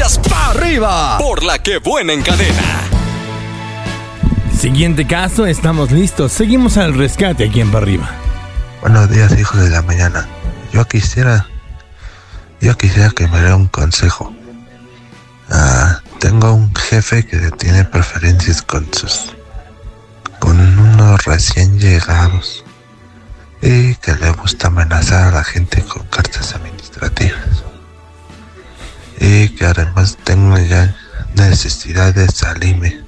escuchas pa' arriba por la que buena en cadena. Siguiente caso, estamos listos. Seguimos al rescate aquí en Pa' arriba. Buenos días, hijos de la mañana. Yo quisiera, yo quisiera que me dé un consejo. Ah, tengo un jefe que tiene preferencias con sus, con unos recién llegados y que le gusta amenazar a la gente con cartas administrativas y que además tengo ya necesidad de salirme.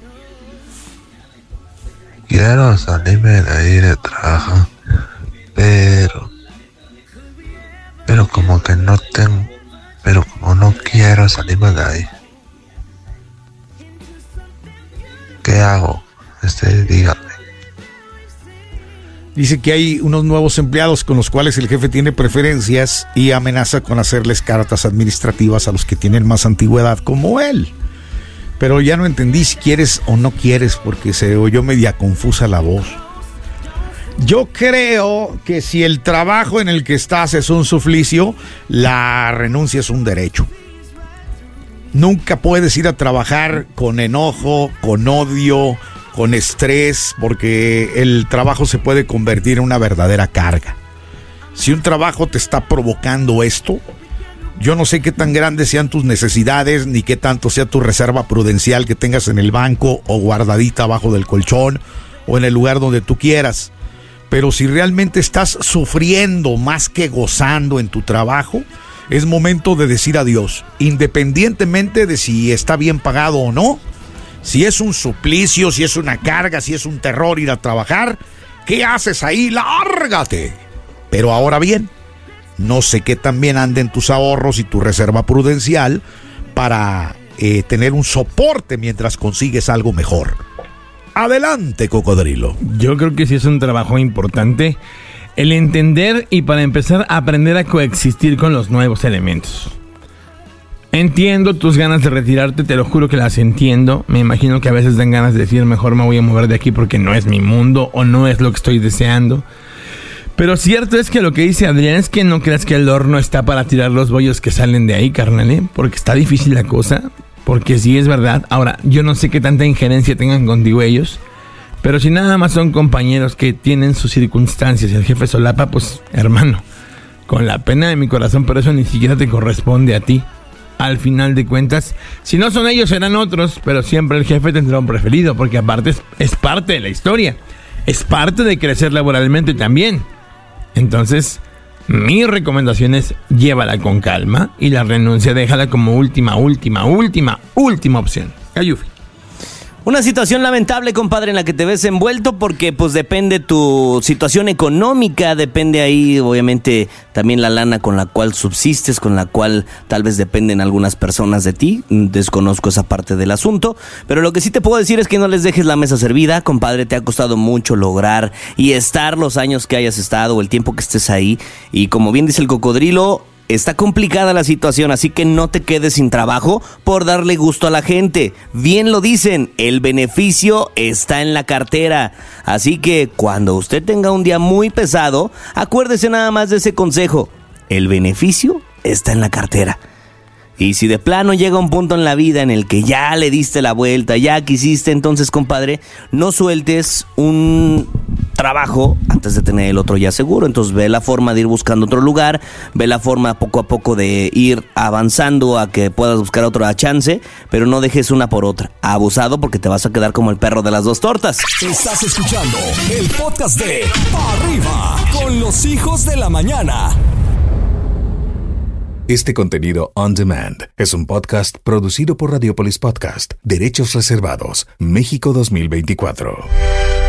Quiero salirme de ahí de trabajo, pero, pero como que no tengo, pero como no quiero salirme de ahí. ¿Qué hago? Este, dígame. Dice que hay unos nuevos empleados con los cuales el jefe tiene preferencias y amenaza con hacerles cartas administrativas a los que tienen más antigüedad como él. Pero ya no entendí si quieres o no quieres porque se oyó media confusa la voz. Yo creo que si el trabajo en el que estás es un suplicio, la renuncia es un derecho. Nunca puedes ir a trabajar con enojo, con odio, con estrés, porque el trabajo se puede convertir en una verdadera carga. Si un trabajo te está provocando esto, yo no sé qué tan grandes sean tus necesidades, ni qué tanto sea tu reserva prudencial que tengas en el banco o guardadita abajo del colchón o en el lugar donde tú quieras. Pero si realmente estás sufriendo más que gozando en tu trabajo, es momento de decir adiós, independientemente de si está bien pagado o no. Si es un suplicio, si es una carga, si es un terror ir a trabajar, ¿qué haces ahí? Lárgate. Pero ahora bien, no sé qué también anden tus ahorros y tu reserva prudencial para eh, tener un soporte mientras consigues algo mejor. Adelante, cocodrilo. Yo creo que sí es un trabajo importante el entender y para empezar aprender a coexistir con los nuevos elementos. Entiendo tus ganas de retirarte, te lo juro que las entiendo. Me imagino que a veces dan ganas de decir mejor me voy a mover de aquí porque no es mi mundo o no es lo que estoy deseando. Pero cierto es que lo que dice Adrián es que no creas que el horno está para tirar los bollos que salen de ahí, carnal, ¿eh? porque está difícil la cosa. Porque sí es verdad. Ahora, yo no sé qué tanta injerencia tengan contigo ellos. Pero si nada más son compañeros que tienen sus circunstancias y el jefe solapa, pues hermano, con la pena de mi corazón, pero eso ni siquiera te corresponde a ti. Al final de cuentas, si no son ellos, serán otros, pero siempre el jefe tendrá un preferido, porque aparte es, parte de la historia. Es parte de crecer laboralmente también. Entonces, mi recomendación es llévala con calma y la renuncia déjala como última, última, última, última opción. Ayufi. Una situación lamentable, compadre, en la que te ves envuelto porque pues depende tu situación económica, depende ahí obviamente también la lana con la cual subsistes, con la cual tal vez dependen algunas personas de ti, desconozco esa parte del asunto, pero lo que sí te puedo decir es que no les dejes la mesa servida, compadre, te ha costado mucho lograr y estar los años que hayas estado el tiempo que estés ahí. Y como bien dice el cocodrilo, Está complicada la situación, así que no te quedes sin trabajo por darle gusto a la gente. Bien lo dicen, el beneficio está en la cartera. Así que cuando usted tenga un día muy pesado, acuérdese nada más de ese consejo. El beneficio está en la cartera. Y si de plano llega un punto en la vida en el que ya le diste la vuelta, ya quisiste, entonces, compadre, no sueltes un trabajo antes de tener el otro ya seguro. Entonces ve la forma de ir buscando otro lugar, ve la forma poco a poco de ir avanzando a que puedas buscar otra chance, pero no dejes una por otra. Abusado porque te vas a quedar como el perro de las dos tortas. Estás escuchando el podcast de Pa' Arriba con los hijos de la mañana. Este contenido on demand es un podcast producido por Radiopolis Podcast, Derechos Reservados, México 2024.